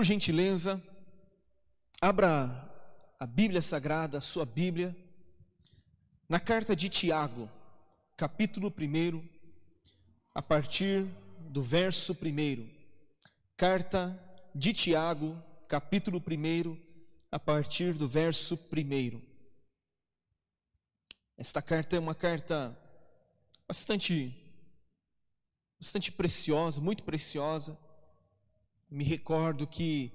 Por gentileza, abra a Bíblia Sagrada, a sua Bíblia, na carta de Tiago, capítulo 1, a partir do verso 1. Carta de Tiago, capítulo 1, a partir do verso 1. Esta carta é uma carta bastante bastante preciosa, muito preciosa. Me recordo que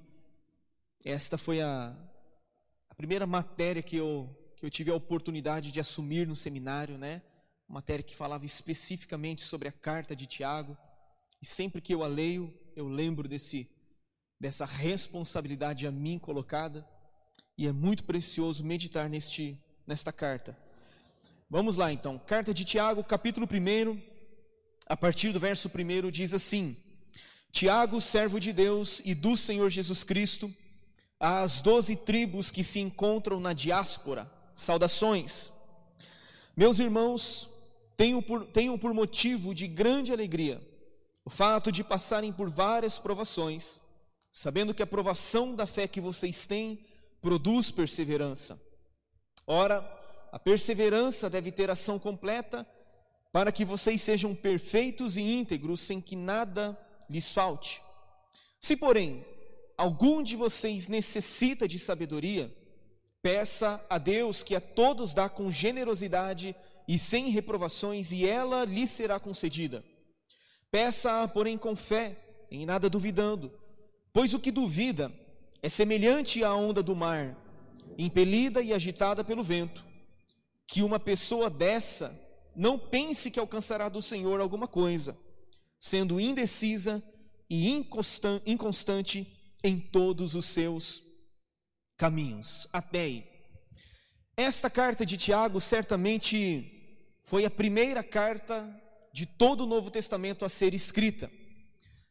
esta foi a, a primeira matéria que eu, que eu tive a oportunidade de assumir no seminário, né? Uma matéria que falava especificamente sobre a carta de Tiago. E sempre que eu a leio, eu lembro desse, dessa responsabilidade a mim colocada. E é muito precioso meditar neste, nesta carta. Vamos lá então, carta de Tiago, capítulo 1, a partir do verso 1, diz assim: Tiago, servo de Deus e do Senhor Jesus Cristo, às doze tribos que se encontram na diáspora, saudações. Meus irmãos, tenho por, tenho por motivo de grande alegria o fato de passarem por várias provações, sabendo que a provação da fé que vocês têm produz perseverança. Ora, a perseverança deve ter ação completa, para que vocês sejam perfeitos e íntegros, sem que nada lhes falte. Se, porém, algum de vocês necessita de sabedoria, peça a Deus que a todos dá com generosidade e sem reprovações, e ela lhe será concedida. Peça, porém, com fé, em nada duvidando, pois o que duvida é semelhante à onda do mar, impelida e agitada pelo vento. Que uma pessoa dessa não pense que alcançará do Senhor alguma coisa, sendo indecisa e inconstante em todos os seus caminhos. Até aí. Esta carta de Tiago certamente foi a primeira carta de todo o Novo Testamento a ser escrita.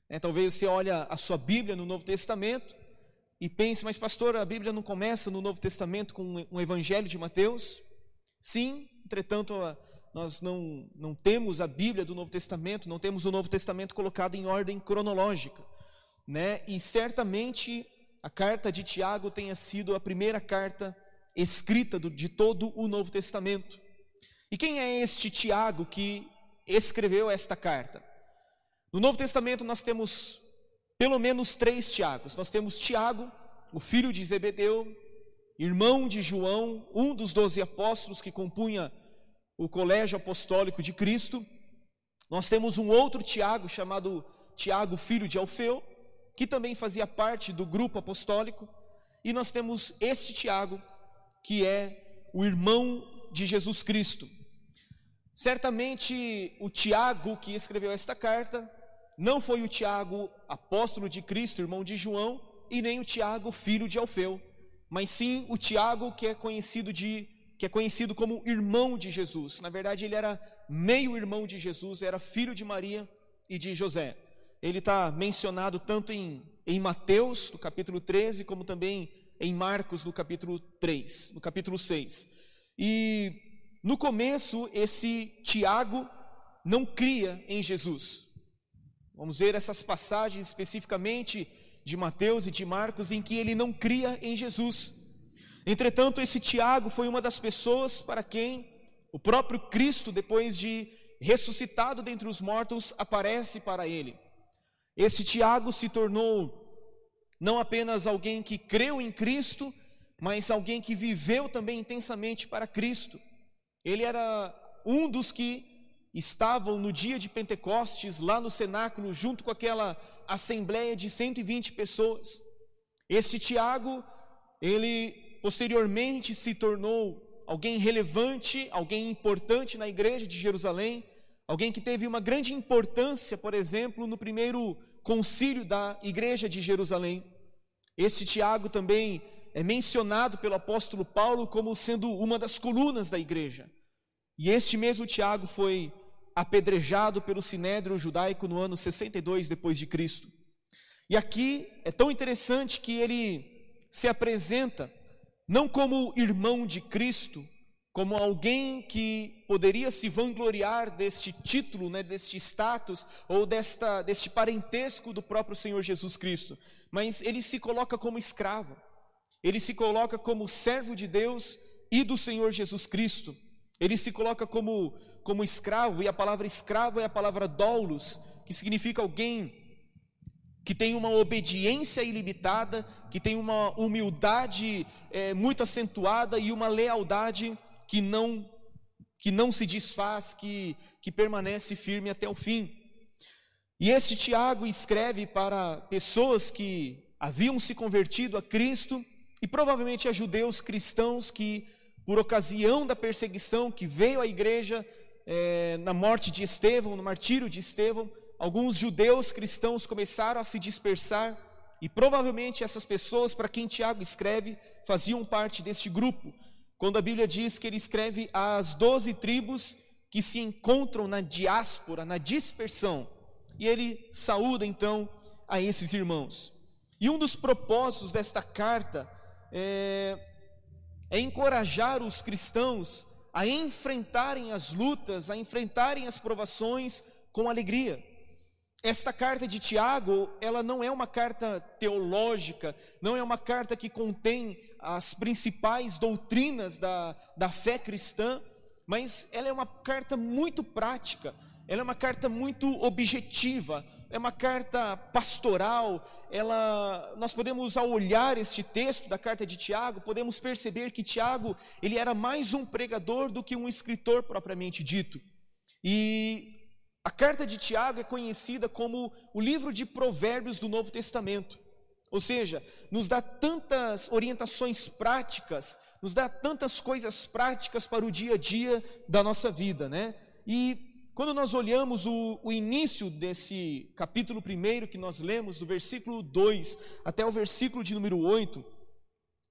É, talvez você olhe a sua Bíblia no Novo Testamento e pense, mas pastor, a Bíblia não começa no Novo Testamento com um Evangelho de Mateus? Sim, entretanto, nós não, não temos a Bíblia do Novo Testamento, não temos o Novo Testamento colocado em ordem cronológica, né? E certamente a carta de Tiago tenha sido a primeira carta escrita do, de todo o Novo Testamento. E quem é este Tiago que escreveu esta carta? No Novo Testamento nós temos pelo menos três Tiagos. Nós temos Tiago, o filho de Zebedeu, irmão de João, um dos doze apóstolos que compunha o colégio apostólico de Cristo. Nós temos um outro Tiago chamado Tiago, filho de Alfeu, que também fazia parte do grupo apostólico. E nós temos este Tiago, que é o irmão de Jesus Cristo. Certamente o Tiago que escreveu esta carta não foi o Tiago, apóstolo de Cristo, irmão de João, e nem o Tiago, filho de Alfeu, mas sim o Tiago que é conhecido de que é conhecido como irmão de Jesus. Na verdade, ele era meio irmão de Jesus, era filho de Maria e de José. Ele está mencionado tanto em, em Mateus, no capítulo 13, como também em Marcos, no capítulo 3, no capítulo 6. E no começo, esse Tiago não cria em Jesus. Vamos ver essas passagens especificamente de Mateus e de Marcos em que ele não cria em Jesus. Entretanto, esse Tiago foi uma das pessoas para quem o próprio Cristo, depois de ressuscitado dentre os mortos, aparece para ele. Esse Tiago se tornou não apenas alguém que creu em Cristo, mas alguém que viveu também intensamente para Cristo. Ele era um dos que estavam no dia de Pentecostes, lá no cenáculo, junto com aquela assembleia de 120 pessoas. Esse Tiago, ele posteriormente se tornou alguém relevante, alguém importante na igreja de Jerusalém, alguém que teve uma grande importância, por exemplo, no primeiro concílio da igreja de Jerusalém. Esse Tiago também é mencionado pelo apóstolo Paulo como sendo uma das colunas da igreja. E este mesmo Tiago foi apedrejado pelo sinédrio judaico no ano 62 depois de Cristo. E aqui é tão interessante que ele se apresenta não como irmão de Cristo, como alguém que poderia se vangloriar deste título, né, deste status ou desta, deste parentesco do próprio Senhor Jesus Cristo, mas ele se coloca como escravo, ele se coloca como servo de Deus e do Senhor Jesus Cristo, ele se coloca como, como escravo, e a palavra escravo é a palavra doulos, que significa alguém que tem uma obediência ilimitada, que tem uma humildade é, muito acentuada e uma lealdade que não que não se desfaz, que, que permanece firme até o fim. E este Tiago escreve para pessoas que haviam se convertido a Cristo e provavelmente a judeus cristãos que, por ocasião da perseguição que veio à igreja é, na morte de Estevão, no martírio de Estevão, alguns judeus cristãos começaram a se dispersar e provavelmente essas pessoas para quem Tiago escreve faziam parte deste grupo quando a Bíblia diz que ele escreve às doze tribos que se encontram na diáspora, na dispersão, e ele saúda então a esses irmãos. E um dos propósitos desta carta é, é encorajar os cristãos a enfrentarem as lutas, a enfrentarem as provações com alegria. Esta carta de Tiago, ela não é uma carta teológica, não é uma carta que contém as principais doutrinas da, da fé cristã, mas ela é uma carta muito prática, ela é uma carta muito objetiva, é uma carta pastoral. Ela, nós podemos ao olhar este texto da carta de Tiago, podemos perceber que Tiago ele era mais um pregador do que um escritor propriamente dito. E carta de Tiago é conhecida como o livro de Provérbios do Novo Testamento. Ou seja, nos dá tantas orientações práticas, nos dá tantas coisas práticas para o dia a dia da nossa vida, né? E quando nós olhamos o, o início desse capítulo primeiro que nós lemos, do versículo 2 até o versículo de número 8,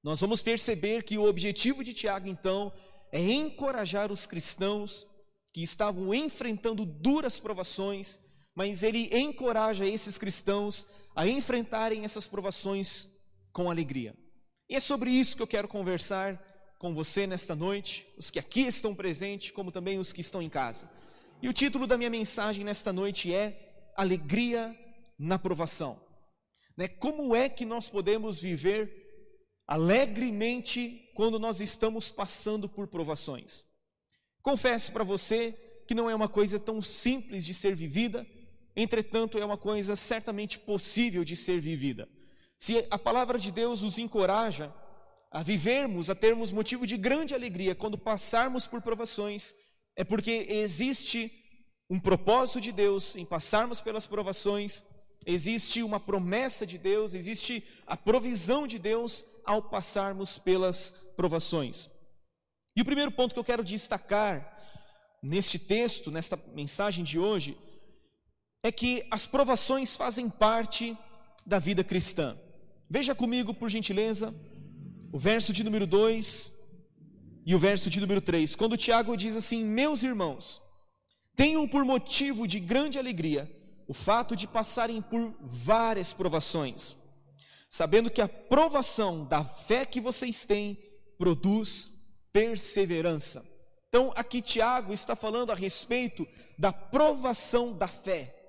nós vamos perceber que o objetivo de Tiago, então, é encorajar os cristãos que estavam enfrentando duras provações, mas ele encoraja esses cristãos a enfrentarem essas provações com alegria. E é sobre isso que eu quero conversar com você nesta noite, os que aqui estão presentes, como também os que estão em casa. E o título da minha mensagem nesta noite é Alegria na provação. Né? Como é que nós podemos viver alegremente quando nós estamos passando por provações? Confesso para você que não é uma coisa tão simples de ser vivida, entretanto, é uma coisa certamente possível de ser vivida. Se a palavra de Deus nos encoraja a vivermos, a termos motivo de grande alegria quando passarmos por provações, é porque existe um propósito de Deus em passarmos pelas provações, existe uma promessa de Deus, existe a provisão de Deus ao passarmos pelas provações. E o primeiro ponto que eu quero destacar neste texto, nesta mensagem de hoje, é que as provações fazem parte da vida cristã. Veja comigo, por gentileza, o verso de número 2 e o verso de número 3. Quando Tiago diz assim: Meus irmãos, tenham por motivo de grande alegria o fato de passarem por várias provações, sabendo que a provação da fé que vocês têm produz perseverança. Então, aqui Tiago está falando a respeito da provação da fé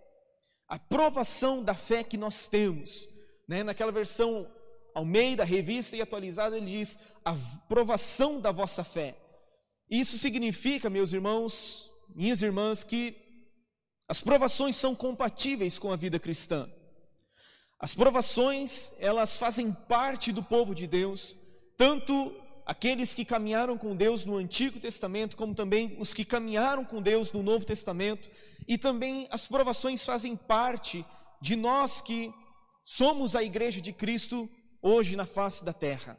a provação da fé que nós temos. Né? Naquela versão Almeida, revista e atualizada, ele diz a provação da vossa fé. Isso significa, meus irmãos, minhas irmãs, que as provações são compatíveis com a vida cristã. As provações, elas fazem parte do povo de Deus, tanto aqueles que caminharam com Deus no Antigo Testamento, como também os que caminharam com Deus no Novo Testamento, e também as provações fazem parte de nós que somos a igreja de Cristo hoje na face da terra.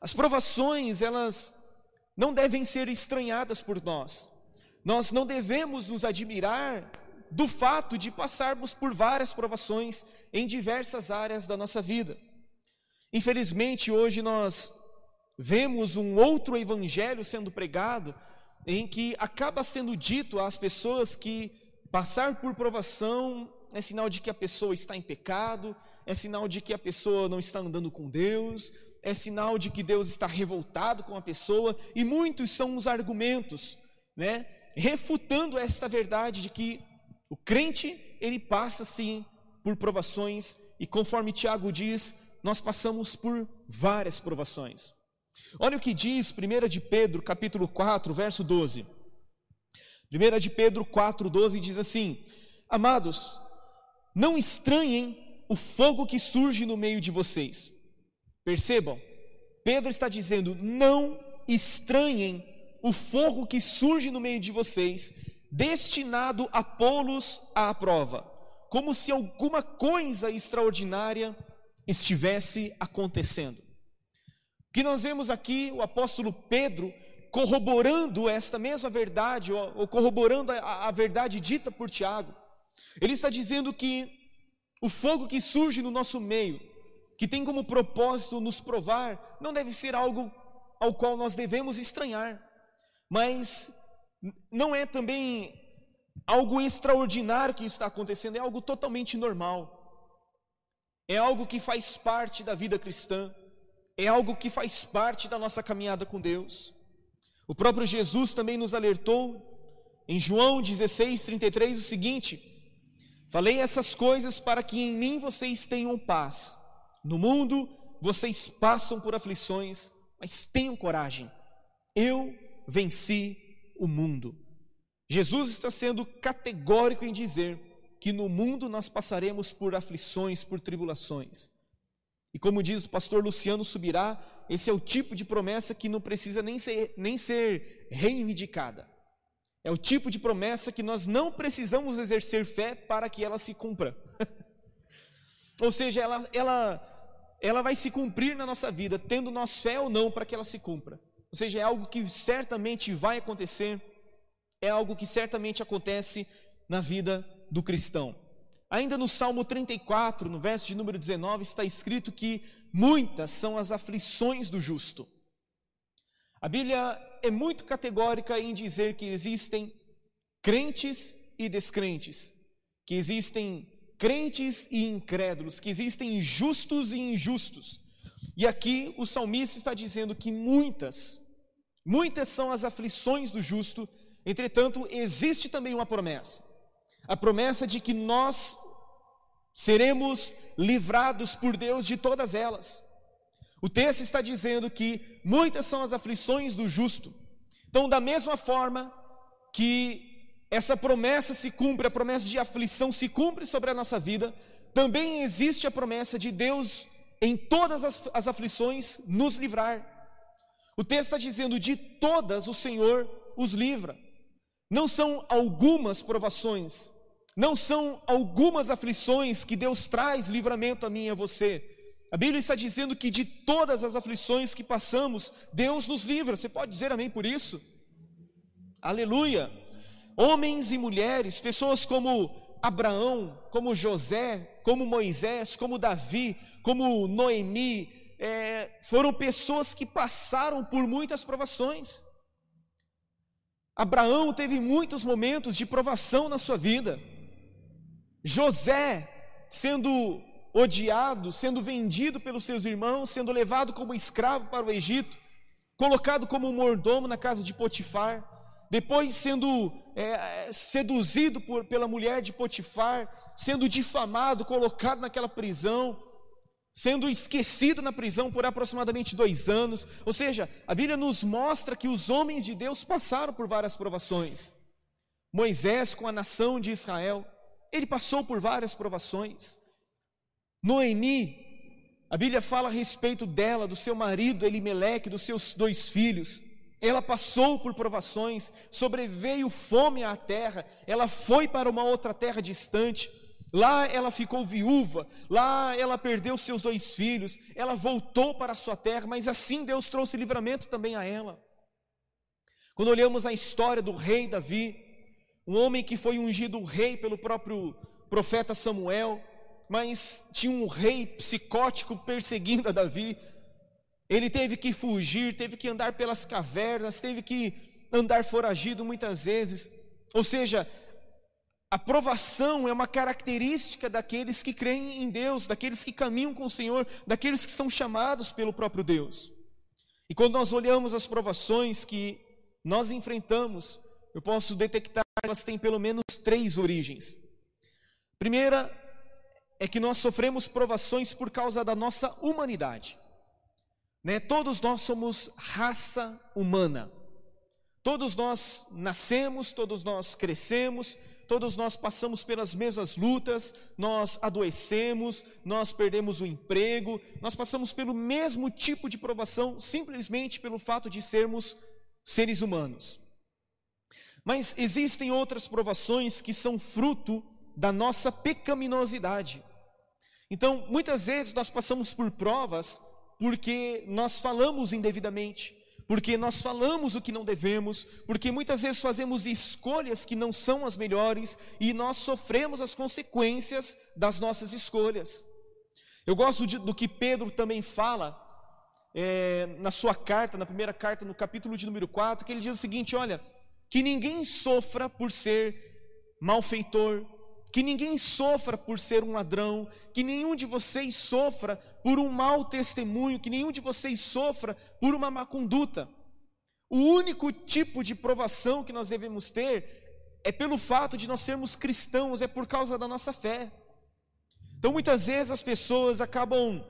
As provações, elas não devem ser estranhadas por nós. Nós não devemos nos admirar do fato de passarmos por várias provações em diversas áreas da nossa vida. Infelizmente, hoje nós vemos um outro evangelho sendo pregado em que acaba sendo dito às pessoas que passar por provação é sinal de que a pessoa está em pecado, é sinal de que a pessoa não está andando com Deus, é sinal de que Deus está revoltado com a pessoa, e muitos são os argumentos, né, refutando esta verdade de que o crente, ele passa sim por provações, e conforme Tiago diz, nós passamos por várias provações. Olha o que diz 1 de Pedro, capítulo 4, verso 12. 1 de Pedro 4, 12 diz assim: Amados, não estranhem o fogo que surge no meio de vocês. Percebam, Pedro está dizendo: não estranhem o fogo que surge no meio de vocês, destinado a pô-los à prova, como se alguma coisa extraordinária estivesse acontecendo. Que nós vemos aqui, o apóstolo Pedro corroborando esta mesma verdade, ou, corroborando a, a verdade dita por Tiago, ele está dizendo que o fogo que surge no nosso meio, que tem como propósito nos provar, não deve ser algo ao qual nós devemos estranhar, mas não é também algo extraordinário que está acontecendo, é algo totalmente normal. É algo que faz parte da vida cristã, é algo que faz parte da nossa caminhada com Deus. O próprio Jesus também nos alertou em João 16, 33 o seguinte: Falei essas coisas para que em mim vocês tenham paz. No mundo vocês passam por aflições, mas tenham coragem. Eu venci o mundo. Jesus está sendo categórico em dizer que no mundo nós passaremos por aflições, por tribulações. E como diz o pastor Luciano Subirá, esse é o tipo de promessa que não precisa nem ser, nem ser reivindicada. É o tipo de promessa que nós não precisamos exercer fé para que ela se cumpra. ou seja, ela, ela, ela vai se cumprir na nossa vida, tendo nós fé ou não para que ela se cumpra. Ou seja, é algo que certamente vai acontecer, é algo que certamente acontece na vida do cristão. Ainda no Salmo 34, no verso de número 19, está escrito que muitas são as aflições do justo. A Bíblia é muito categórica em dizer que existem crentes e descrentes, que existem crentes e incrédulos, que existem justos e injustos. E aqui o salmista está dizendo que muitas, muitas são as aflições do justo, entretanto, existe também uma promessa. A promessa de que nós seremos livrados por Deus de todas elas. O texto está dizendo que muitas são as aflições do justo. Então, da mesma forma que essa promessa se cumpre, a promessa de aflição se cumpre sobre a nossa vida, também existe a promessa de Deus em todas as, as aflições nos livrar. O texto está dizendo: de todas o Senhor os livra. Não são algumas provações, não são algumas aflições que Deus traz livramento a mim e a você, a Bíblia está dizendo que de todas as aflições que passamos, Deus nos livra. Você pode dizer amém por isso? Aleluia! Homens e mulheres, pessoas como Abraão, como José, como Moisés, como Davi, como Noemi, é, foram pessoas que passaram por muitas provações. Abraão teve muitos momentos de provação na sua vida. José, sendo odiado, sendo vendido pelos seus irmãos, sendo levado como escravo para o Egito, colocado como mordomo na casa de Potifar, depois sendo é, seduzido por, pela mulher de Potifar, sendo difamado, colocado naquela prisão, sendo esquecido na prisão por aproximadamente dois anos. Ou seja, a Bíblia nos mostra que os homens de Deus passaram por várias provações. Moisés, com a nação de Israel, ele passou por várias provações. Noemi, a Bíblia fala a respeito dela, do seu marido Elimeleque, dos seus dois filhos. Ela passou por provações, sobreveio fome à terra, ela foi para uma outra terra distante. Lá ela ficou viúva, lá ela perdeu seus dois filhos, ela voltou para a sua terra, mas assim Deus trouxe livramento também a ela. Quando olhamos a história do rei Davi, um homem que foi ungido rei pelo próprio profeta Samuel, mas tinha um rei psicótico perseguindo a Davi. Ele teve que fugir, teve que andar pelas cavernas, teve que andar foragido muitas vezes. Ou seja, A provação é uma característica daqueles que creem em Deus, daqueles que caminham com o Senhor, daqueles que são chamados pelo próprio Deus. E quando nós olhamos as provações que nós enfrentamos, eu posso detectar que elas têm pelo menos três origens. Primeira é que nós sofremos provações por causa da nossa humanidade. Né? Todos nós somos raça humana. Todos nós nascemos, todos nós crescemos, todos nós passamos pelas mesmas lutas, nós adoecemos, nós perdemos o emprego, nós passamos pelo mesmo tipo de provação simplesmente pelo fato de sermos seres humanos. Mas existem outras provações que são fruto da nossa pecaminosidade. Então, muitas vezes nós passamos por provas porque nós falamos indevidamente, porque nós falamos o que não devemos, porque muitas vezes fazemos escolhas que não são as melhores e nós sofremos as consequências das nossas escolhas. Eu gosto de, do que Pedro também fala é, na sua carta, na primeira carta, no capítulo de número 4, que ele diz o seguinte: olha, que ninguém sofra por ser malfeitor, que ninguém sofra por ser um ladrão, que nenhum de vocês sofra por um mau testemunho, que nenhum de vocês sofra por uma má conduta. O único tipo de provação que nós devemos ter é pelo fato de nós sermos cristãos, é por causa da nossa fé. Então muitas vezes as pessoas acabam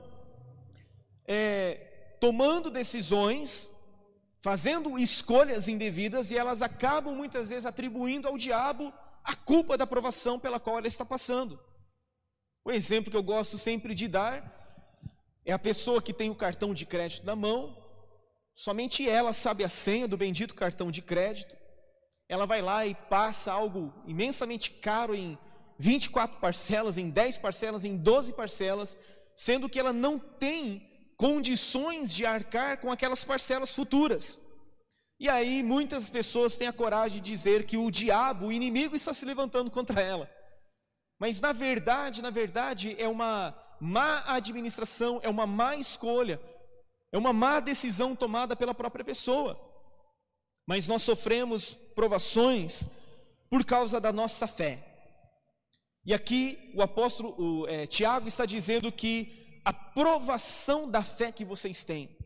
é, tomando decisões, fazendo escolhas indevidas e elas acabam muitas vezes atribuindo ao diabo a culpa da provação pela qual ela está passando. O exemplo que eu gosto sempre de dar é a pessoa que tem o cartão de crédito na mão, somente ela sabe a senha do bendito cartão de crédito. Ela vai lá e passa algo imensamente caro em 24 parcelas, em 10 parcelas, em 12 parcelas, sendo que ela não tem condições de arcar com aquelas parcelas futuras. E aí muitas pessoas têm a coragem de dizer que o diabo, o inimigo, está se levantando contra ela. Mas na verdade, na verdade, é uma má administração, é uma má escolha, é uma má decisão tomada pela própria pessoa. Mas nós sofremos provações por causa da nossa fé. E aqui o apóstolo o, é, Tiago está dizendo que a provação da fé que vocês têm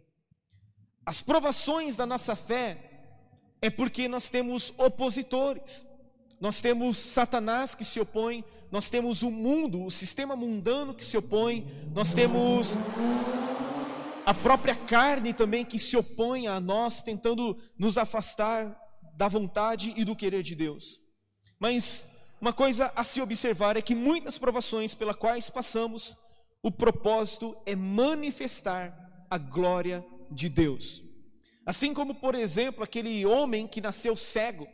as provações da nossa fé é porque nós temos opositores, nós temos Satanás que se opõe, nós temos o mundo, o sistema mundano que se opõe, nós temos a própria carne também que se opõe a nós, tentando nos afastar da vontade e do querer de Deus. Mas uma coisa a se observar é que muitas provações pelas quais passamos, o propósito é manifestar a glória de Deus. Assim como, por exemplo, aquele homem que nasceu cego.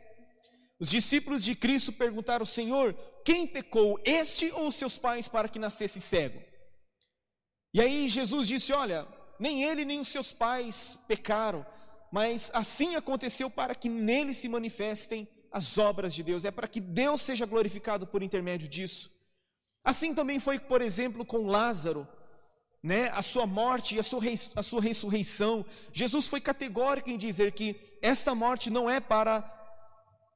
Os discípulos de Cristo perguntaram: Senhor, quem pecou, este ou seus pais, para que nascesse cego? E aí Jesus disse: Olha, nem ele nem os seus pais pecaram, mas assim aconteceu para que nele se manifestem as obras de Deus, é para que Deus seja glorificado por intermédio disso. Assim também foi, por exemplo, com Lázaro né, a sua morte e a sua, a sua ressurreição. Jesus foi categórico em dizer que esta morte não é para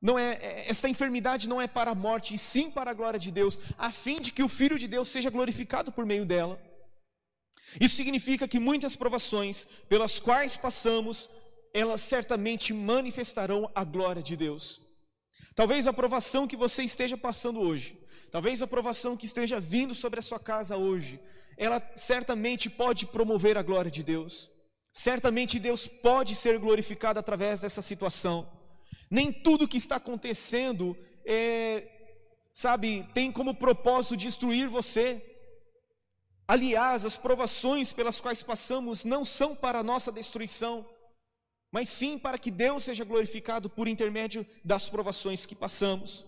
não é, é esta enfermidade não é para a morte, e sim para a glória de Deus, a fim de que o Filho de Deus seja glorificado por meio dela. Isso significa que muitas provações pelas quais passamos, elas certamente manifestarão a glória de Deus. Talvez a provação que você esteja passando hoje, talvez a provação que esteja vindo sobre a sua casa hoje, ela certamente pode promover a glória de Deus. Certamente Deus pode ser glorificado através dessa situação. Nem tudo que está acontecendo é, sabe, tem como propósito destruir você. Aliás, as provações pelas quais passamos não são para nossa destruição, mas sim para que Deus seja glorificado por intermédio das provações que passamos.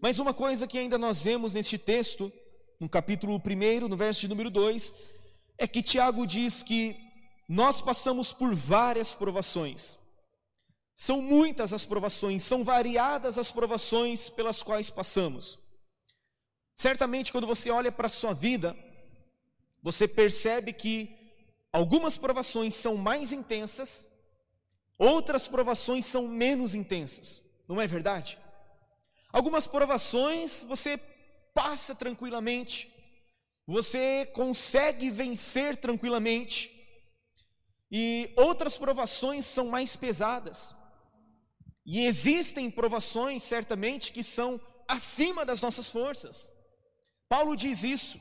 Mas uma coisa que ainda nós vemos neste texto no capítulo 1, no verso de número 2, é que Tiago diz que nós passamos por várias provações. São muitas as provações, são variadas as provações pelas quais passamos. Certamente, quando você olha para a sua vida, você percebe que algumas provações são mais intensas, outras provações são menos intensas, não é verdade? Algumas provações você passa tranquilamente, você consegue vencer tranquilamente, e outras provações são mais pesadas. E existem provações, certamente, que são acima das nossas forças. Paulo diz isso.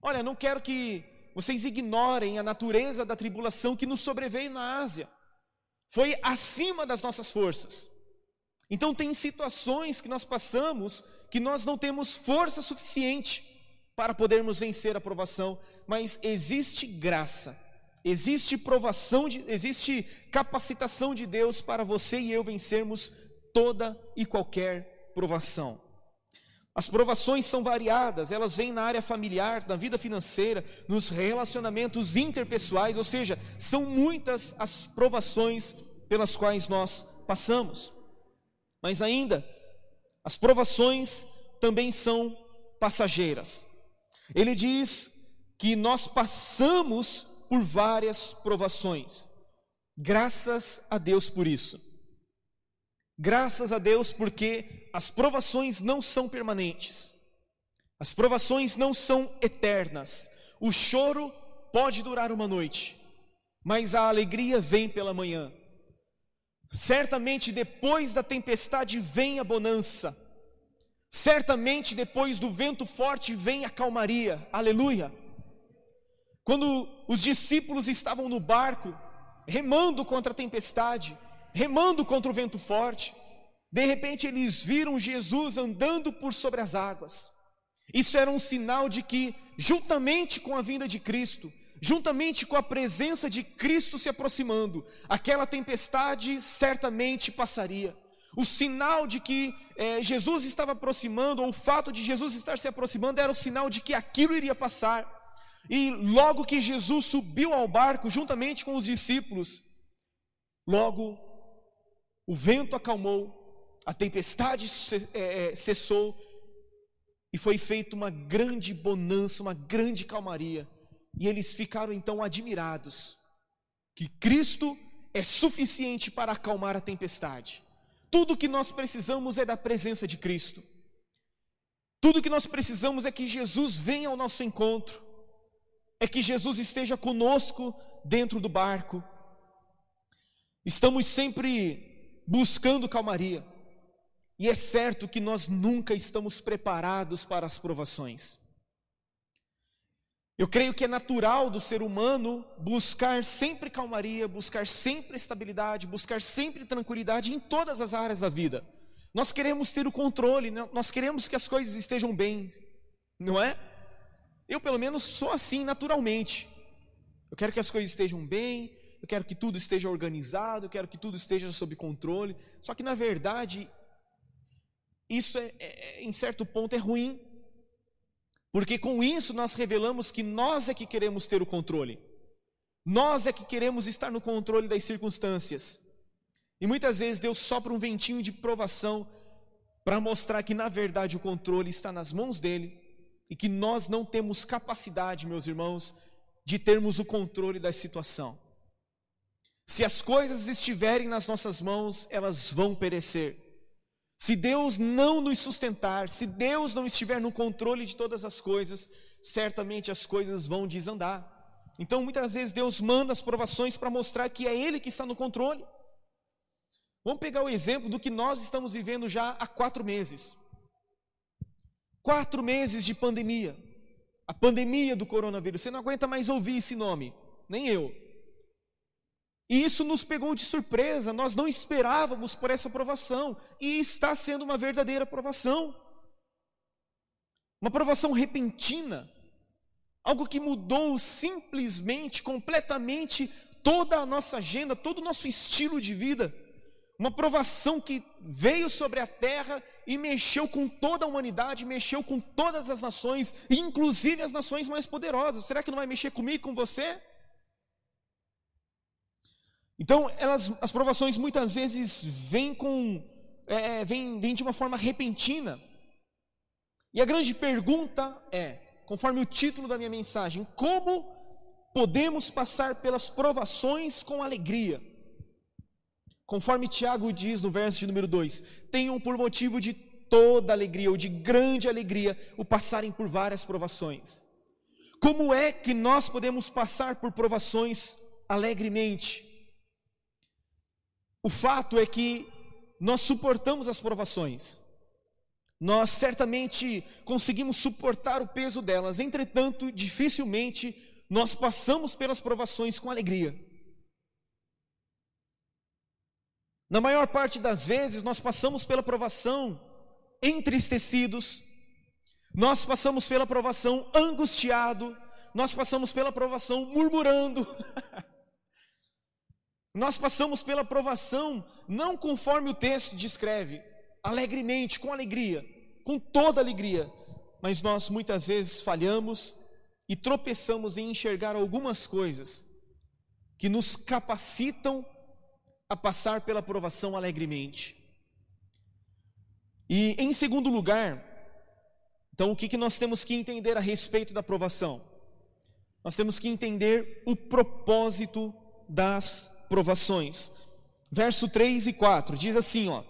Olha, não quero que vocês ignorem a natureza da tribulação que nos sobreveio na Ásia. Foi acima das nossas forças. Então, tem situações que nós passamos que nós não temos força suficiente para podermos vencer a provação, mas existe graça, existe provação, de, existe capacitação de Deus para você e eu vencermos toda e qualquer provação. As provações são variadas, elas vêm na área familiar, na vida financeira, nos relacionamentos interpessoais, ou seja, são muitas as provações pelas quais nós passamos. Mas ainda, as provações também são passageiras. Ele diz que nós passamos por várias provações. Graças a Deus por isso. Graças a Deus porque as provações não são permanentes. As provações não são eternas. O choro pode durar uma noite, mas a alegria vem pela manhã. Certamente depois da tempestade vem a bonança. Certamente depois do vento forte vem a calmaria. Aleluia. Quando os discípulos estavam no barco, remando contra a tempestade, remando contra o vento forte. De repente eles viram Jesus andando por sobre as águas. Isso era um sinal de que, juntamente com a vinda de Cristo, juntamente com a presença de Cristo se aproximando, aquela tempestade certamente passaria. O sinal de que é, Jesus estava aproximando, ou o fato de Jesus estar se aproximando, era o sinal de que aquilo iria passar. E logo que Jesus subiu ao barco, juntamente com os discípulos, logo o vento acalmou, a tempestade é, é, cessou e foi feita uma grande bonança, uma grande calmaria. E eles ficaram então admirados que Cristo é suficiente para acalmar a tempestade. Tudo que nós precisamos é da presença de Cristo. Tudo que nós precisamos é que Jesus venha ao nosso encontro, é que Jesus esteja conosco dentro do barco. Estamos sempre buscando calmaria. E é certo que nós nunca estamos preparados para as provações. Eu creio que é natural do ser humano buscar sempre calmaria, buscar sempre estabilidade, buscar sempre tranquilidade em todas as áreas da vida. Nós queremos ter o controle, nós queremos que as coisas estejam bem, não é? Eu, pelo menos, sou assim naturalmente. Eu quero que as coisas estejam bem, eu quero que tudo esteja organizado, eu quero que tudo esteja sob controle. Só que na verdade, isso é, é, em certo ponto é ruim, porque com isso nós revelamos que nós é que queremos ter o controle, nós é que queremos estar no controle das circunstâncias. E muitas vezes Deus sopra um ventinho de provação para mostrar que na verdade o controle está nas mãos dele e que nós não temos capacidade, meus irmãos, de termos o controle da situação. Se as coisas estiverem nas nossas mãos, elas vão perecer. Se Deus não nos sustentar, se Deus não estiver no controle de todas as coisas, certamente as coisas vão desandar. Então, muitas vezes, Deus manda as provações para mostrar que é Ele que está no controle. Vamos pegar o exemplo do que nós estamos vivendo já há quatro meses. Quatro meses de pandemia. A pandemia do coronavírus. Você não aguenta mais ouvir esse nome, nem eu. E isso nos pegou de surpresa, nós não esperávamos por essa aprovação, e está sendo uma verdadeira aprovação. Uma aprovação repentina, algo que mudou simplesmente, completamente toda a nossa agenda, todo o nosso estilo de vida. Uma aprovação que veio sobre a terra e mexeu com toda a humanidade, mexeu com todas as nações, inclusive as nações mais poderosas. Será que não vai mexer comigo com você? Então, elas, as provações muitas vezes vêm com, é, é, vêm de uma forma repentina. E a grande pergunta é, conforme o título da minha mensagem, como podemos passar pelas provações com alegria? Conforme Tiago diz no verso de número 2: tenham por motivo de toda alegria ou de grande alegria o passarem por várias provações. Como é que nós podemos passar por provações alegremente? O fato é que nós suportamos as provações. Nós certamente conseguimos suportar o peso delas, entretanto, dificilmente nós passamos pelas provações com alegria. Na maior parte das vezes, nós passamos pela provação entristecidos, nós passamos pela provação angustiado, nós passamos pela provação murmurando. nós passamos pela provação não conforme o texto descreve, alegremente, com alegria, com toda alegria, mas nós muitas vezes falhamos e tropeçamos em enxergar algumas coisas que nos capacitam a passar pela provação alegremente. E em segundo lugar, então o que, que nós temos que entender a respeito da provação? Nós temos que entender o propósito das provações. Verso 3 e 4 diz assim, ó: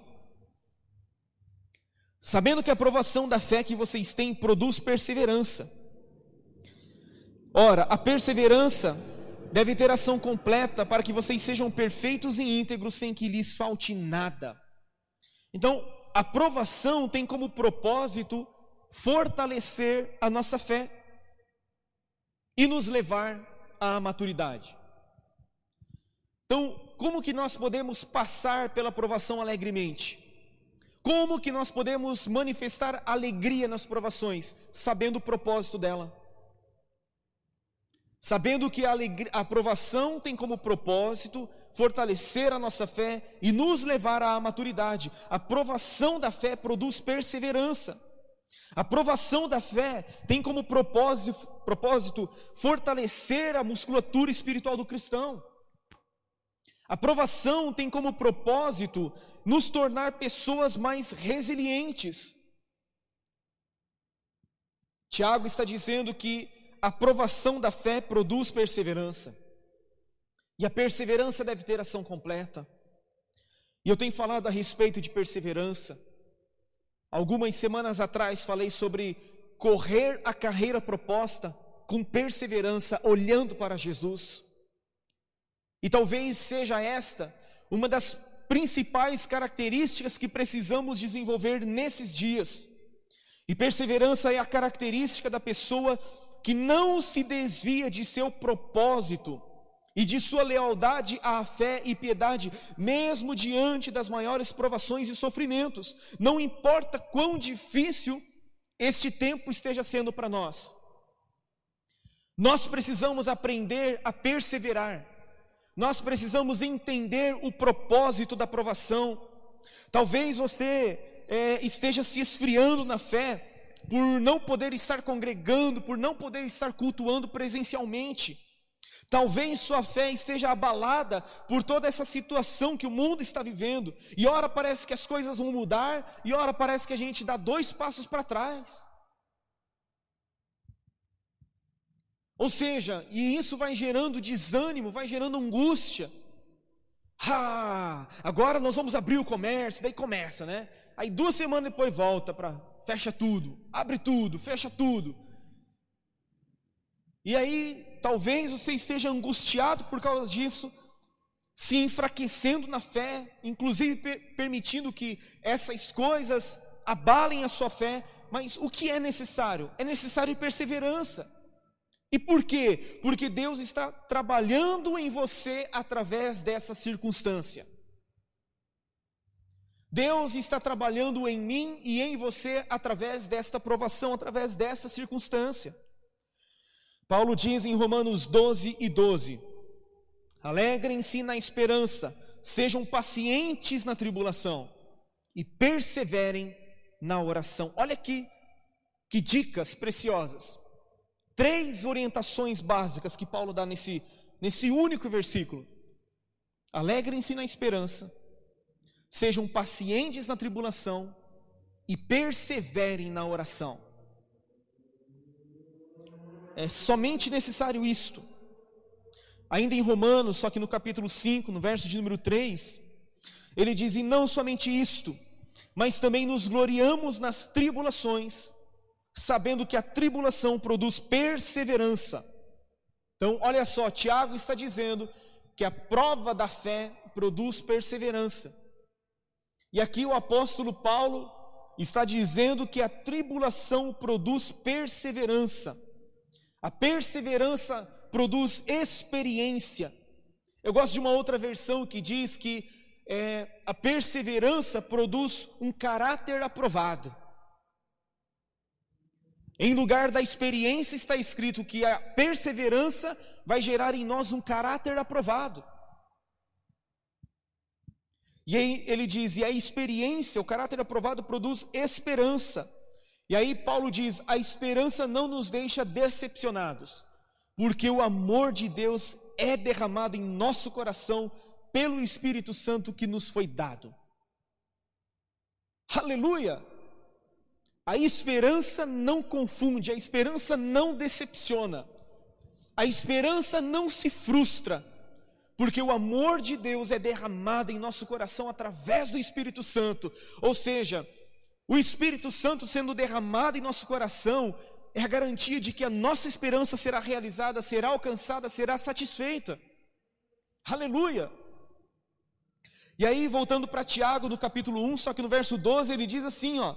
Sabendo que a provação da fé que vocês têm produz perseverança. Ora, a perseverança deve ter ação completa para que vocês sejam perfeitos e íntegros sem que lhes falte nada. Então, a provação tem como propósito fortalecer a nossa fé e nos levar à maturidade. Então, como que nós podemos passar pela provação alegremente? Como que nós podemos manifestar alegria nas provações, sabendo o propósito dela? Sabendo que a, alegria, a aprovação tem como propósito fortalecer a nossa fé e nos levar à maturidade. A provação da fé produz perseverança. A provação da fé tem como propósito, propósito fortalecer a musculatura espiritual do cristão. A provação tem como propósito nos tornar pessoas mais resilientes. Tiago está dizendo que a provação da fé produz perseverança. E a perseverança deve ter ação completa. E eu tenho falado a respeito de perseverança. Algumas semanas atrás falei sobre correr a carreira proposta com perseverança, olhando para Jesus. E talvez seja esta uma das principais características que precisamos desenvolver nesses dias. E perseverança é a característica da pessoa que não se desvia de seu propósito e de sua lealdade à fé e piedade, mesmo diante das maiores provações e sofrimentos, não importa quão difícil este tempo esteja sendo para nós. Nós precisamos aprender a perseverar, nós precisamos entender o propósito da provação. Talvez você é, esteja se esfriando na fé, por não poder estar congregando, por não poder estar cultuando presencialmente. Talvez sua fé esteja abalada por toda essa situação que o mundo está vivendo. E ora parece que as coisas vão mudar, e ora parece que a gente dá dois passos para trás. Ou seja, e isso vai gerando desânimo, vai gerando angústia. Ah, agora nós vamos abrir o comércio, daí começa, né? Aí duas semanas depois volta para fecha tudo, abre tudo, fecha tudo. E aí, talvez você esteja angustiado por causa disso, se enfraquecendo na fé, inclusive per permitindo que essas coisas abalem a sua fé, mas o que é necessário? É necessário perseverança. E por quê? Porque Deus está trabalhando em você através dessa circunstância. Deus está trabalhando em mim e em você através desta provação, através dessa circunstância. Paulo diz em Romanos 12 e 12: Alegrem-se na esperança, sejam pacientes na tribulação e perseverem na oração. Olha aqui que dicas preciosas. Três orientações básicas que Paulo dá nesse, nesse único versículo. Alegrem-se na esperança, sejam pacientes na tribulação e perseverem na oração. É somente necessário isto. Ainda em Romanos, só que no capítulo 5, no verso de número 3, ele diz: E não somente isto, mas também nos gloriamos nas tribulações, sabendo que a tribulação produz perseverança. Então, olha só, Tiago está dizendo que a prova da fé produz perseverança. E aqui o apóstolo Paulo está dizendo que a tribulação produz perseverança. A perseverança produz experiência. Eu gosto de uma outra versão que diz que é, a perseverança produz um caráter aprovado. Em lugar da experiência está escrito que a perseverança vai gerar em nós um caráter aprovado. E aí ele diz: e a experiência, o caráter aprovado, produz esperança. E aí Paulo diz: a esperança não nos deixa decepcionados, porque o amor de Deus é derramado em nosso coração pelo Espírito Santo que nos foi dado. Aleluia! A esperança não confunde, a esperança não decepciona, a esperança não se frustra, porque o amor de Deus é derramado em nosso coração através do Espírito Santo, ou seja, o Espírito Santo sendo derramado em nosso coração é a garantia de que a nossa esperança será realizada, será alcançada, será satisfeita. Aleluia! E aí, voltando para Tiago, no capítulo 1, só que no verso 12, ele diz assim: ó,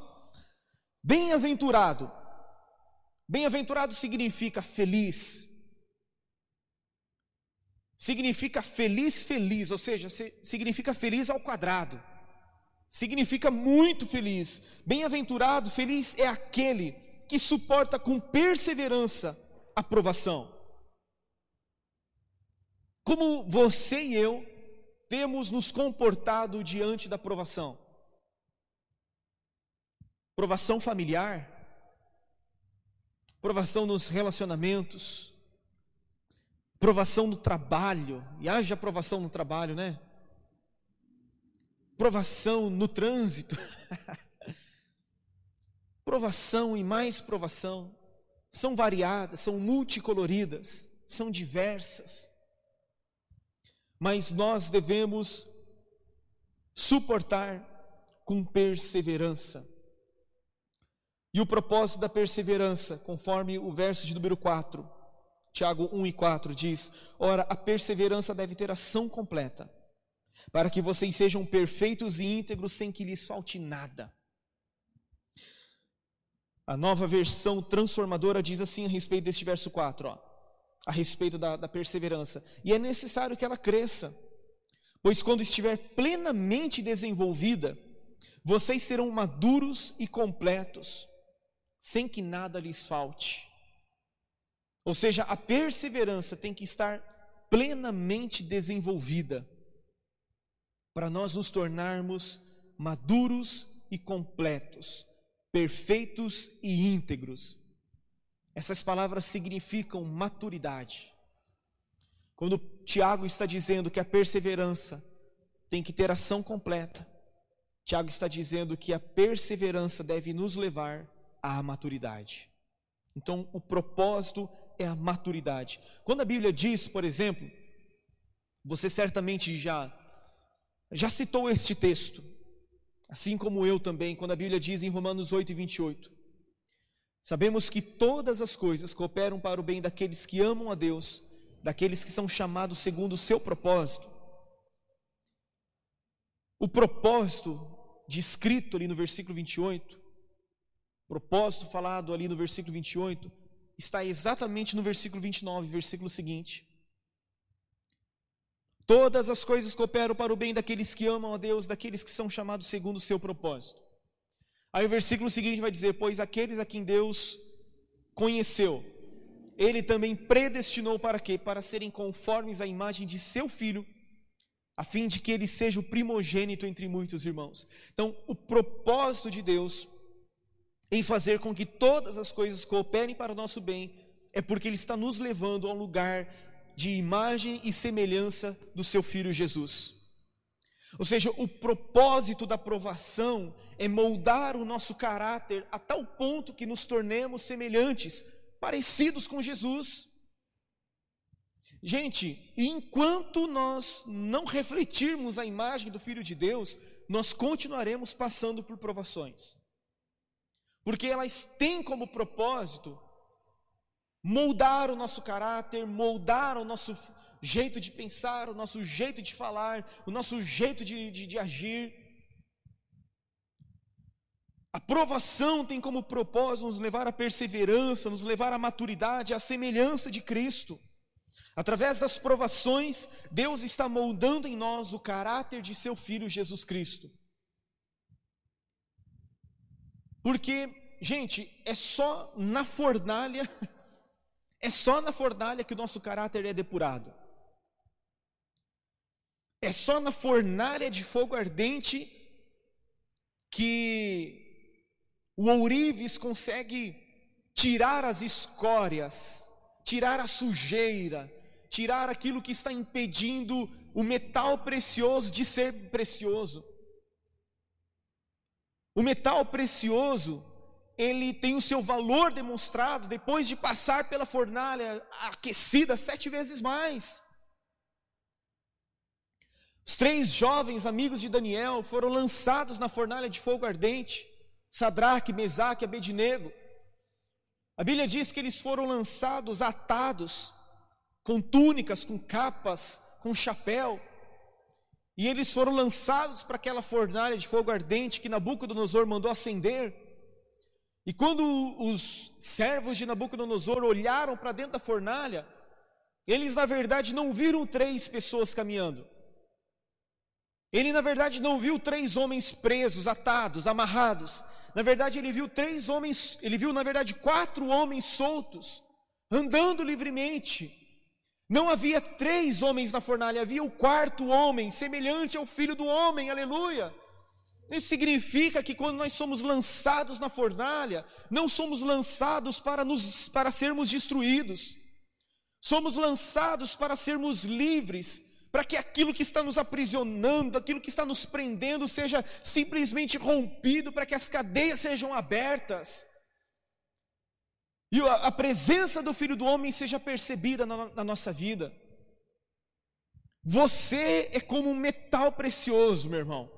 bem-aventurado. Bem-aventurado significa feliz, significa feliz, feliz, ou seja, significa feliz ao quadrado, significa muito feliz. Bem-aventurado, feliz é aquele que suporta com perseverança a provação. Como você e eu temos nos comportado diante da provação? Provação familiar, provação nos relacionamentos, Provação no trabalho, e haja provação no trabalho, né? Provação no trânsito. provação e mais provação. São variadas, são multicoloridas, são diversas. Mas nós devemos suportar com perseverança. E o propósito da perseverança, conforme o verso de número 4, Tiago 1 e 4 diz: Ora, a perseverança deve ter ação completa, para que vocês sejam perfeitos e íntegros sem que lhes falte nada. A nova versão transformadora diz assim a respeito deste verso 4, ó, a respeito da, da perseverança: E é necessário que ela cresça, pois quando estiver plenamente desenvolvida, vocês serão maduros e completos, sem que nada lhes falte. Ou seja, a perseverança tem que estar plenamente desenvolvida para nós nos tornarmos maduros e completos, perfeitos e íntegros. Essas palavras significam maturidade. Quando Tiago está dizendo que a perseverança tem que ter ação completa, Tiago está dizendo que a perseverança deve nos levar à maturidade. Então, o propósito é a maturidade. Quando a Bíblia diz, por exemplo, você certamente já já citou este texto, assim como eu também, quando a Bíblia diz em Romanos 8 e 28. Sabemos que todas as coisas cooperam para o bem daqueles que amam a Deus, daqueles que são chamados segundo o seu propósito. O propósito descrito ali no versículo 28, propósito falado ali no versículo 28, está exatamente no versículo 29, versículo seguinte. Todas as coisas cooperam para o bem daqueles que amam a Deus, daqueles que são chamados segundo o seu propósito. Aí o versículo seguinte vai dizer: Pois aqueles a quem Deus conheceu, Ele também predestinou para quê? Para serem conformes à imagem de seu filho, a fim de que ele seja o primogênito entre muitos irmãos. Então, o propósito de Deus em fazer com que todas as coisas cooperem para o nosso bem, é porque Ele está nos levando a um lugar de imagem e semelhança do Seu Filho Jesus. Ou seja, o propósito da provação é moldar o nosso caráter a tal ponto que nos tornemos semelhantes, parecidos com Jesus. Gente, enquanto nós não refletirmos a imagem do Filho de Deus, nós continuaremos passando por provações. Porque elas têm como propósito moldar o nosso caráter, moldar o nosso jeito de pensar, o nosso jeito de falar, o nosso jeito de, de, de agir. A provação tem como propósito nos levar à perseverança, nos levar à maturidade, à semelhança de Cristo. Através das provações, Deus está moldando em nós o caráter de seu Filho Jesus Cristo. Porque, gente, é só na fornalha, é só na fornalha que o nosso caráter é depurado. É só na fornalha de fogo ardente que o ourives consegue tirar as escórias, tirar a sujeira, tirar aquilo que está impedindo o metal precioso de ser precioso. O metal precioso, ele tem o seu valor demonstrado depois de passar pela fornalha aquecida sete vezes mais. Os três jovens amigos de Daniel foram lançados na fornalha de fogo ardente. Sadraque, Mesaque e Abednego. A Bíblia diz que eles foram lançados atados, com túnicas, com capas, com chapéu, e eles foram lançados para aquela fornalha de fogo ardente que Nabucodonosor mandou acender. E quando os servos de Nabucodonosor olharam para dentro da fornalha, eles na verdade não viram três pessoas caminhando. Ele na verdade não viu três homens presos, atados, amarrados. Na verdade, ele viu três homens, ele viu, na verdade, quatro homens soltos, andando livremente. Não havia três homens na fornalha, havia o quarto homem, semelhante ao filho do homem, aleluia. Isso significa que quando nós somos lançados na fornalha, não somos lançados para, nos, para sermos destruídos, somos lançados para sermos livres, para que aquilo que está nos aprisionando, aquilo que está nos prendendo, seja simplesmente rompido, para que as cadeias sejam abertas. E a, presença do Filho do Homem seja percebida na, na nossa vida. Você é como um metal precioso, meu irmão.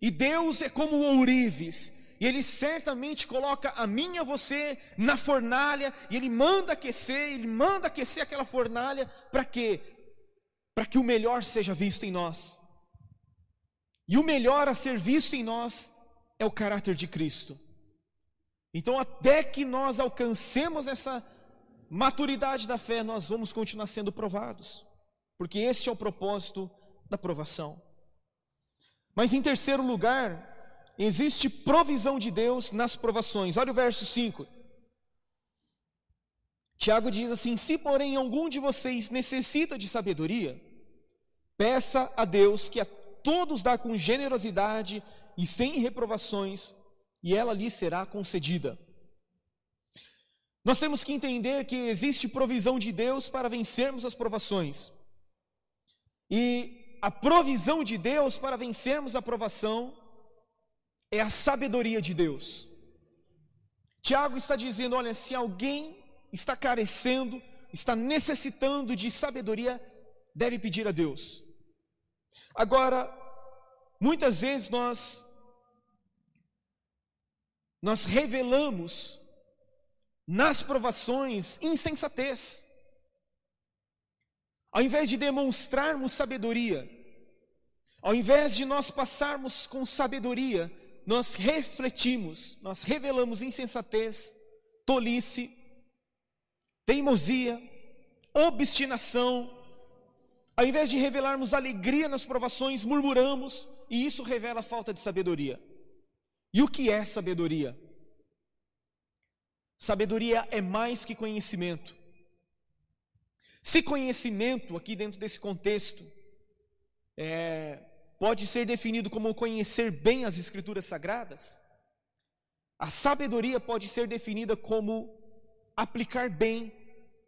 E Deus é como o ourives. E Ele certamente coloca a mim e a você na fornalha. E Ele manda aquecer, Ele manda aquecer aquela fornalha. Para quê? para que o melhor seja visto em nós. E o melhor a ser visto em nós é o caráter de Cristo. Então, até que nós alcancemos essa maturidade da fé, nós vamos continuar sendo provados, porque este é o propósito da provação. Mas em terceiro lugar, existe provisão de Deus nas provações. Olha o verso 5. Tiago diz assim: Se porém algum de vocês necessita de sabedoria, Peça a Deus que a todos dá com generosidade e sem reprovações, e ela lhe será concedida. Nós temos que entender que existe provisão de Deus para vencermos as provações. E a provisão de Deus para vencermos a provação é a sabedoria de Deus. Tiago está dizendo: olha, se alguém está carecendo, está necessitando de sabedoria, deve pedir a Deus. Agora, muitas vezes nós nós revelamos nas provações insensatez. Ao invés de demonstrarmos sabedoria, ao invés de nós passarmos com sabedoria, nós refletimos, nós revelamos insensatez, tolice, teimosia, obstinação, ao invés de revelarmos alegria nas provações, murmuramos, e isso revela falta de sabedoria. E o que é sabedoria? Sabedoria é mais que conhecimento. Se conhecimento, aqui dentro desse contexto, é, pode ser definido como conhecer bem as Escrituras Sagradas, a sabedoria pode ser definida como aplicar bem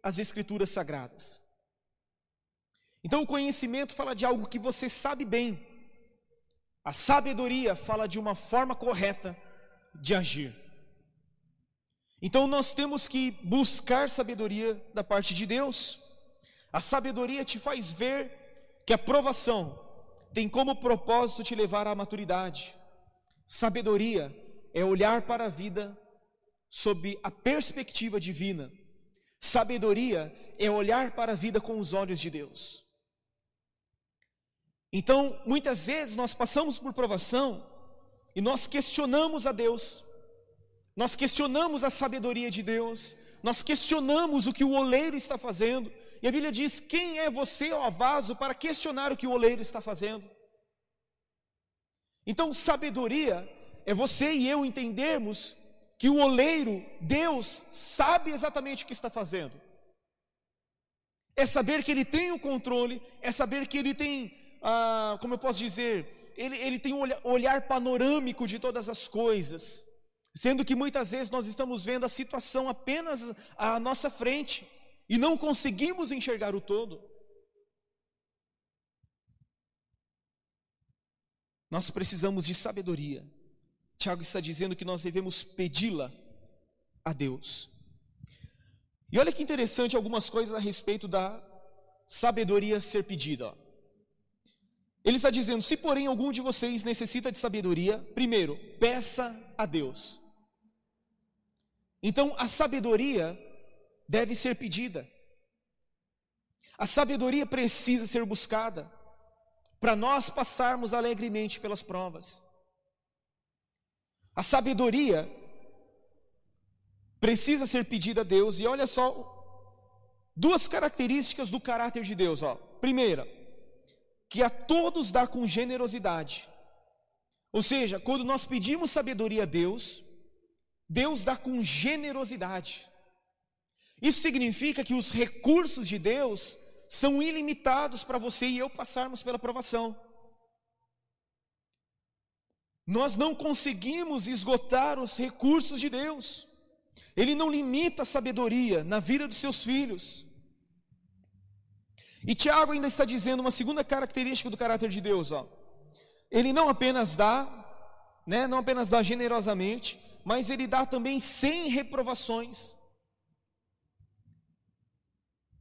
as Escrituras Sagradas. Então o conhecimento fala de algo que você sabe bem. A sabedoria fala de uma forma correta de agir. Então nós temos que buscar sabedoria da parte de Deus. A sabedoria te faz ver que a provação tem como propósito te levar à maturidade. Sabedoria é olhar para a vida sob a perspectiva divina. Sabedoria é olhar para a vida com os olhos de Deus. Então, muitas vezes nós passamos por provação e nós questionamos a Deus, nós questionamos a sabedoria de Deus, nós questionamos o que o oleiro está fazendo, e a Bíblia diz: quem é você, ó vaso, para questionar o que o oleiro está fazendo? Então, sabedoria é você e eu entendermos que o oleiro, Deus, sabe exatamente o que está fazendo. É saber que Ele tem o controle, é saber que Ele tem, ah, como eu posso dizer, Ele, ele tem um olhar panorâmico de todas as coisas, sendo que muitas vezes nós estamos vendo a situação apenas à nossa frente e não conseguimos enxergar o todo. Nós precisamos de sabedoria. Tiago está dizendo que nós devemos pedi-la a Deus. E olha que interessante algumas coisas a respeito da sabedoria ser pedida. Ele está dizendo: se porém algum de vocês necessita de sabedoria, primeiro, peça a Deus. Então, a sabedoria deve ser pedida. A sabedoria precisa ser buscada para nós passarmos alegremente pelas provas. A sabedoria precisa ser pedida a Deus, e olha só duas características do caráter de Deus, ó. Primeira, que a todos dá com generosidade. Ou seja, quando nós pedimos sabedoria a Deus, Deus dá com generosidade. Isso significa que os recursos de Deus são ilimitados para você e eu passarmos pela provação. Nós não conseguimos esgotar os recursos de Deus. Ele não limita a sabedoria na vida dos seus filhos. E Tiago ainda está dizendo uma segunda característica do caráter de Deus, ó. Ele não apenas dá, né, não apenas dá generosamente, mas ele dá também sem reprovações.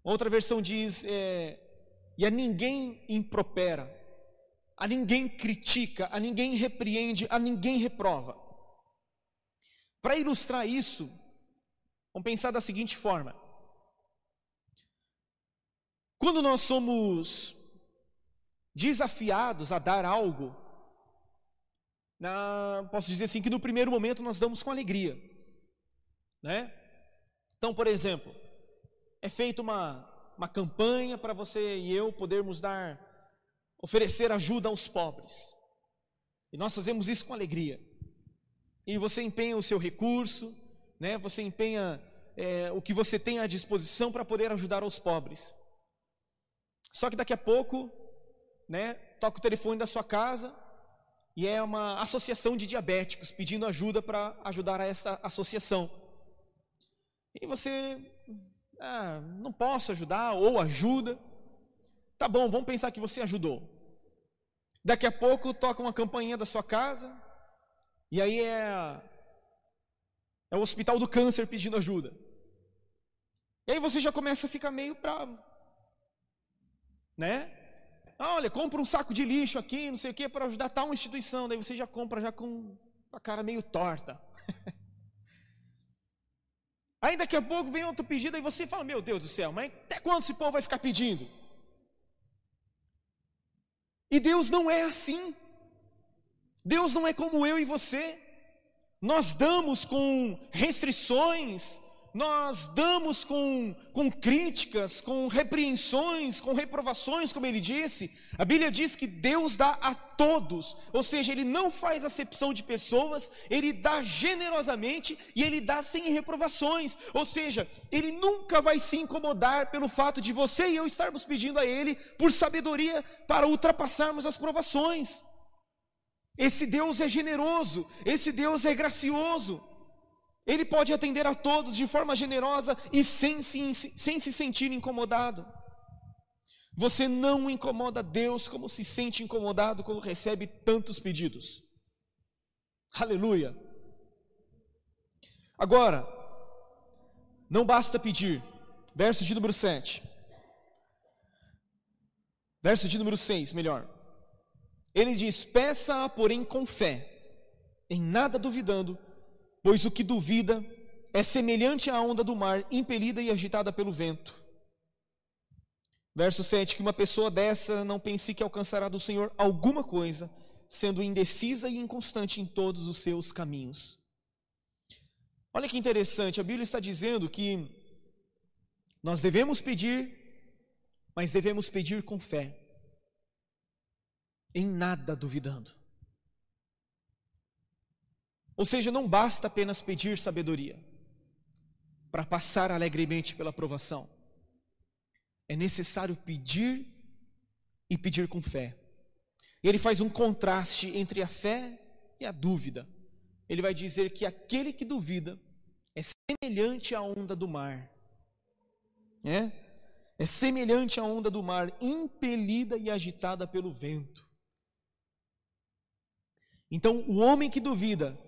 Outra versão diz: é, e a ninguém impropera, a ninguém critica, a ninguém repreende, a ninguém reprova. Para ilustrar isso, vamos pensar da seguinte forma: quando nós somos desafiados a dar algo, na, posso dizer assim que no primeiro momento nós damos com alegria, né? Então, por exemplo, é feita uma, uma campanha para você e eu podermos dar, oferecer ajuda aos pobres. E nós fazemos isso com alegria. E você empenha o seu recurso, né? Você empenha é, o que você tem à disposição para poder ajudar aos pobres. Só que daqui a pouco, né? Toca o telefone da sua casa e é uma associação de diabéticos pedindo ajuda para ajudar a essa associação. E você ah, não posso ajudar, ou ajuda. Tá bom, vamos pensar que você ajudou. Daqui a pouco toca uma campainha da sua casa, e aí é, é o hospital do câncer pedindo ajuda. E aí você já começa a ficar meio bravo. Né? olha, compra um saco de lixo aqui, não sei o que, para ajudar tal instituição. Daí você já compra já com a cara meio torta. Aí daqui a pouco vem outro pedido e você fala: Meu Deus do céu, mas até quando esse povo vai ficar pedindo? E Deus não é assim. Deus não é como eu e você. Nós damos com restrições, nós damos com, com críticas, com repreensões, com reprovações, como ele disse. A Bíblia diz que Deus dá a todos, ou seja, ele não faz acepção de pessoas, ele dá generosamente e ele dá sem reprovações, ou seja, ele nunca vai se incomodar pelo fato de você e eu estarmos pedindo a ele por sabedoria para ultrapassarmos as provações. Esse Deus é generoso, esse Deus é gracioso. Ele pode atender a todos de forma generosa e sem se, sem se sentir incomodado. Você não incomoda Deus como se sente incomodado quando recebe tantos pedidos. Aleluia. Agora, não basta pedir. Verso de número 7. Verso de número 6, melhor. Ele diz: peça-a, porém, com fé, em nada duvidando, pois o que duvida é semelhante à onda do mar, impelida e agitada pelo vento. Verso 7: Que uma pessoa dessa não pense que alcançará do Senhor alguma coisa, sendo indecisa e inconstante em todos os seus caminhos. Olha que interessante, a Bíblia está dizendo que nós devemos pedir, mas devemos pedir com fé, em nada duvidando. Ou seja, não basta apenas pedir sabedoria para passar alegremente pela provação. É necessário pedir e pedir com fé. E ele faz um contraste entre a fé e a dúvida. Ele vai dizer que aquele que duvida é semelhante à onda do mar. É? É semelhante à onda do mar, impelida e agitada pelo vento. Então, o homem que duvida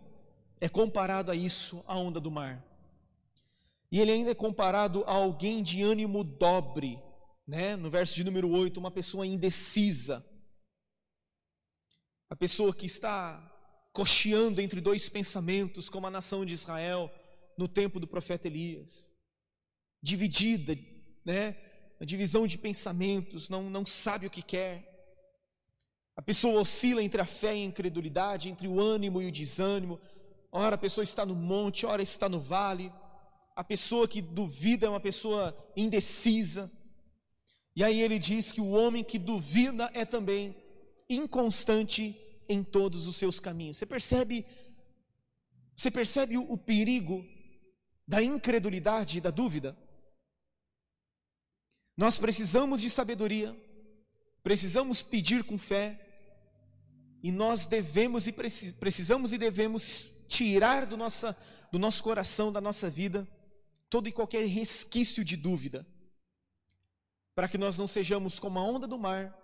é comparado a isso, a onda do mar. E ele ainda é comparado a alguém de ânimo dobre, né? No verso de número 8, uma pessoa indecisa. A pessoa que está cocheando entre dois pensamentos, como a nação de Israel no tempo do profeta Elias. Dividida, né? A divisão de pensamentos, não, não sabe o que quer. A pessoa oscila entre a fé e a incredulidade, entre o ânimo e o desânimo. Ora a pessoa está no monte, ora está no vale a pessoa que duvida é uma pessoa indecisa. E aí ele diz que o homem que duvida é também inconstante em todos os seus caminhos. Você percebe? Você percebe o, perigo da incredulidade e da dúvida? Nós precisamos de sabedoria, precisamos pedir com fé, e nós devemos e precisamos e devemos tirar do, nossa, do nosso coração, da nossa vida, todo e qualquer resquício de dúvida, para que nós não sejamos como a onda do mar,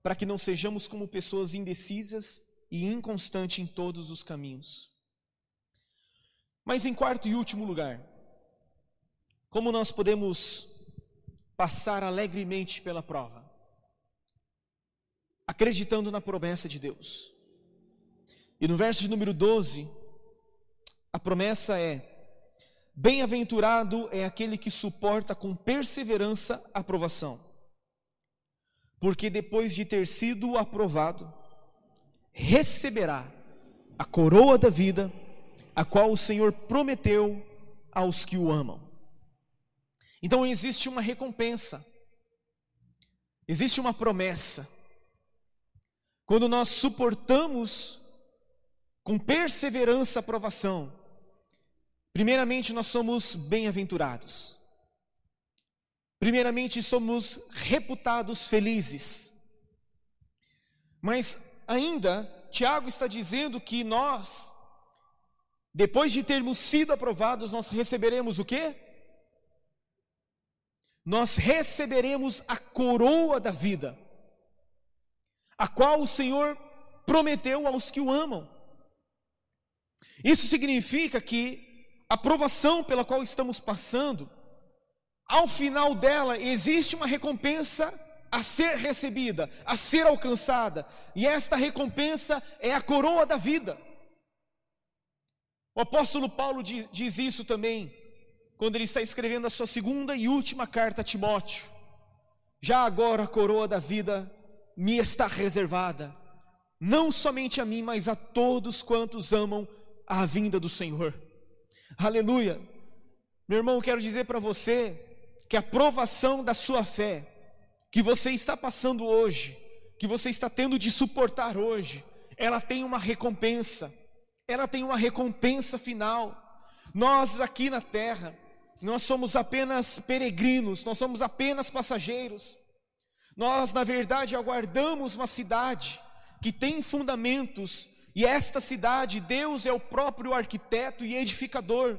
para que não sejamos como pessoas indecisas e inconstantes em todos os caminhos. Mas em quarto e último lugar, como nós podemos passar alegremente pela prova? Acreditando na promessa de Deus. E no verso de número 12, a promessa é: Bem-aventurado é aquele que suporta com perseverança a aprovação, porque depois de ter sido aprovado, receberá a coroa da vida, a qual o Senhor prometeu aos que o amam. Então existe uma recompensa, existe uma promessa. Quando nós suportamos com perseverança a aprovação, Primeiramente, nós somos bem-aventurados. Primeiramente, somos reputados felizes. Mas ainda, Tiago está dizendo que nós, depois de termos sido aprovados, nós receberemos o quê? Nós receberemos a coroa da vida, a qual o Senhor prometeu aos que o amam. Isso significa que a provação pela qual estamos passando, ao final dela existe uma recompensa a ser recebida, a ser alcançada, e esta recompensa é a coroa da vida. O apóstolo Paulo diz, diz isso também, quando ele está escrevendo a sua segunda e última carta a Timóteo. Já agora a coroa da vida me está reservada, não somente a mim, mas a todos quantos amam a vinda do Senhor. Aleluia. Meu irmão, quero dizer para você que a provação da sua fé, que você está passando hoje, que você está tendo de suportar hoje, ela tem uma recompensa, ela tem uma recompensa final. Nós aqui na terra, nós somos apenas peregrinos, nós somos apenas passageiros. Nós, na verdade, aguardamos uma cidade que tem fundamentos e esta cidade, Deus é o próprio arquiteto e edificador.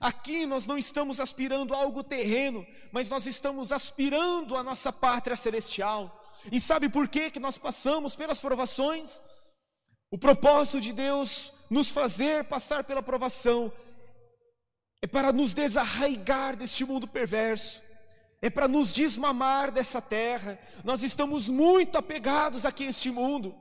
Aqui nós não estamos aspirando a algo terreno, mas nós estamos aspirando a nossa pátria celestial. E sabe por que que nós passamos pelas provações? O propósito de Deus nos fazer passar pela provação é para nos desarraigar deste mundo perverso, é para nos desmamar dessa terra. Nós estamos muito apegados aqui a este mundo.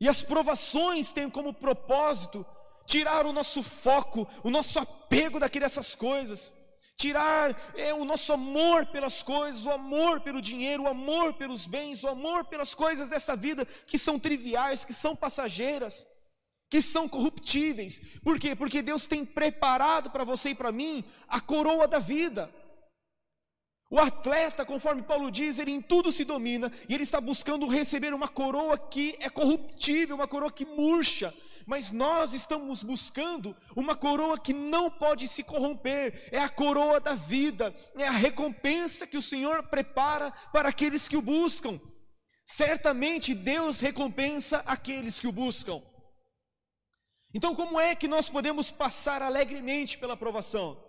E as provações têm como propósito tirar o nosso foco, o nosso apego daquelas coisas, tirar é, o nosso amor pelas coisas, o amor pelo dinheiro, o amor pelos bens, o amor pelas coisas dessa vida que são triviais, que são passageiras, que são corruptíveis. Por quê? Porque Deus tem preparado para você e para mim a coroa da vida. O atleta, conforme Paulo diz, ele em tudo se domina e ele está buscando receber uma coroa que é corruptível, uma coroa que murcha, mas nós estamos buscando uma coroa que não pode se corromper, é a coroa da vida, é a recompensa que o Senhor prepara para aqueles que o buscam. Certamente Deus recompensa aqueles que o buscam. Então, como é que nós podemos passar alegremente pela provação?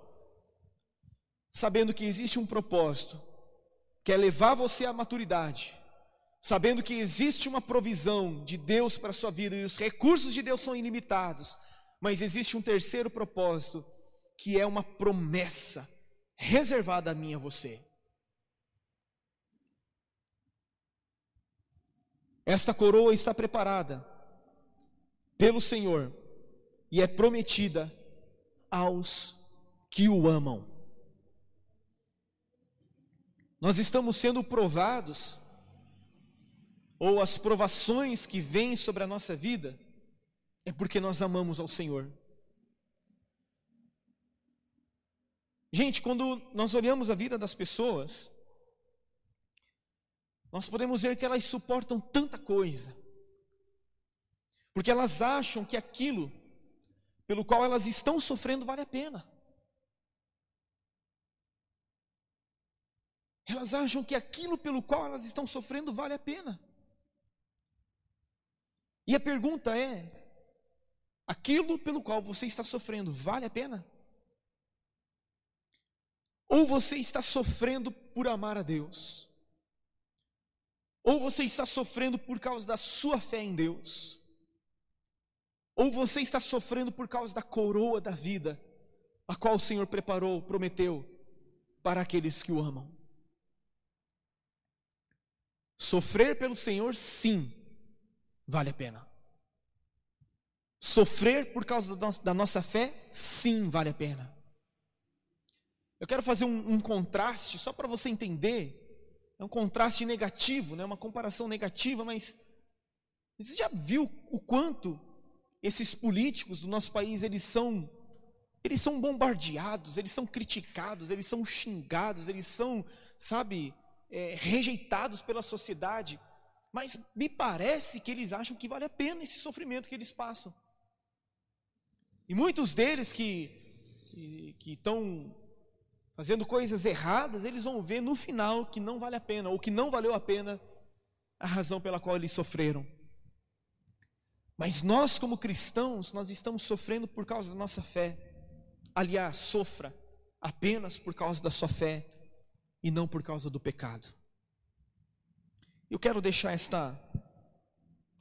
Sabendo que existe um propósito, que é levar você à maturidade, sabendo que existe uma provisão de Deus para a sua vida e os recursos de Deus são ilimitados, mas existe um terceiro propósito, que é uma promessa reservada a mim e a você. Esta coroa está preparada pelo Senhor e é prometida aos que o amam. Nós estamos sendo provados, ou as provações que vêm sobre a nossa vida, é porque nós amamos ao Senhor. Gente, quando nós olhamos a vida das pessoas, nós podemos ver que elas suportam tanta coisa, porque elas acham que aquilo pelo qual elas estão sofrendo vale a pena. Elas acham que aquilo pelo qual elas estão sofrendo vale a pena. E a pergunta é: aquilo pelo qual você está sofrendo vale a pena? Ou você está sofrendo por amar a Deus? Ou você está sofrendo por causa da sua fé em Deus? Ou você está sofrendo por causa da coroa da vida, a qual o Senhor preparou, prometeu para aqueles que o amam? Sofrer pelo Senhor, sim, vale a pena. Sofrer por causa da nossa fé, sim, vale a pena. Eu quero fazer um, um contraste, só para você entender. É um contraste negativo, né? uma comparação negativa, mas você já viu o quanto esses políticos do nosso país eles são eles são bombardeados, eles são criticados, eles são xingados, eles são, sabe, é, rejeitados pela sociedade, mas me parece que eles acham que vale a pena esse sofrimento que eles passam. E muitos deles que que estão fazendo coisas erradas, eles vão ver no final que não vale a pena, ou que não valeu a pena a razão pela qual eles sofreram. Mas nós, como cristãos, nós estamos sofrendo por causa da nossa fé. Aliás, sofra apenas por causa da sua fé e não por causa do pecado. Eu quero deixar esta,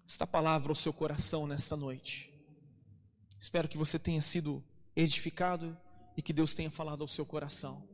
esta palavra ao seu coração nesta noite. Espero que você tenha sido edificado e que Deus tenha falado ao seu coração.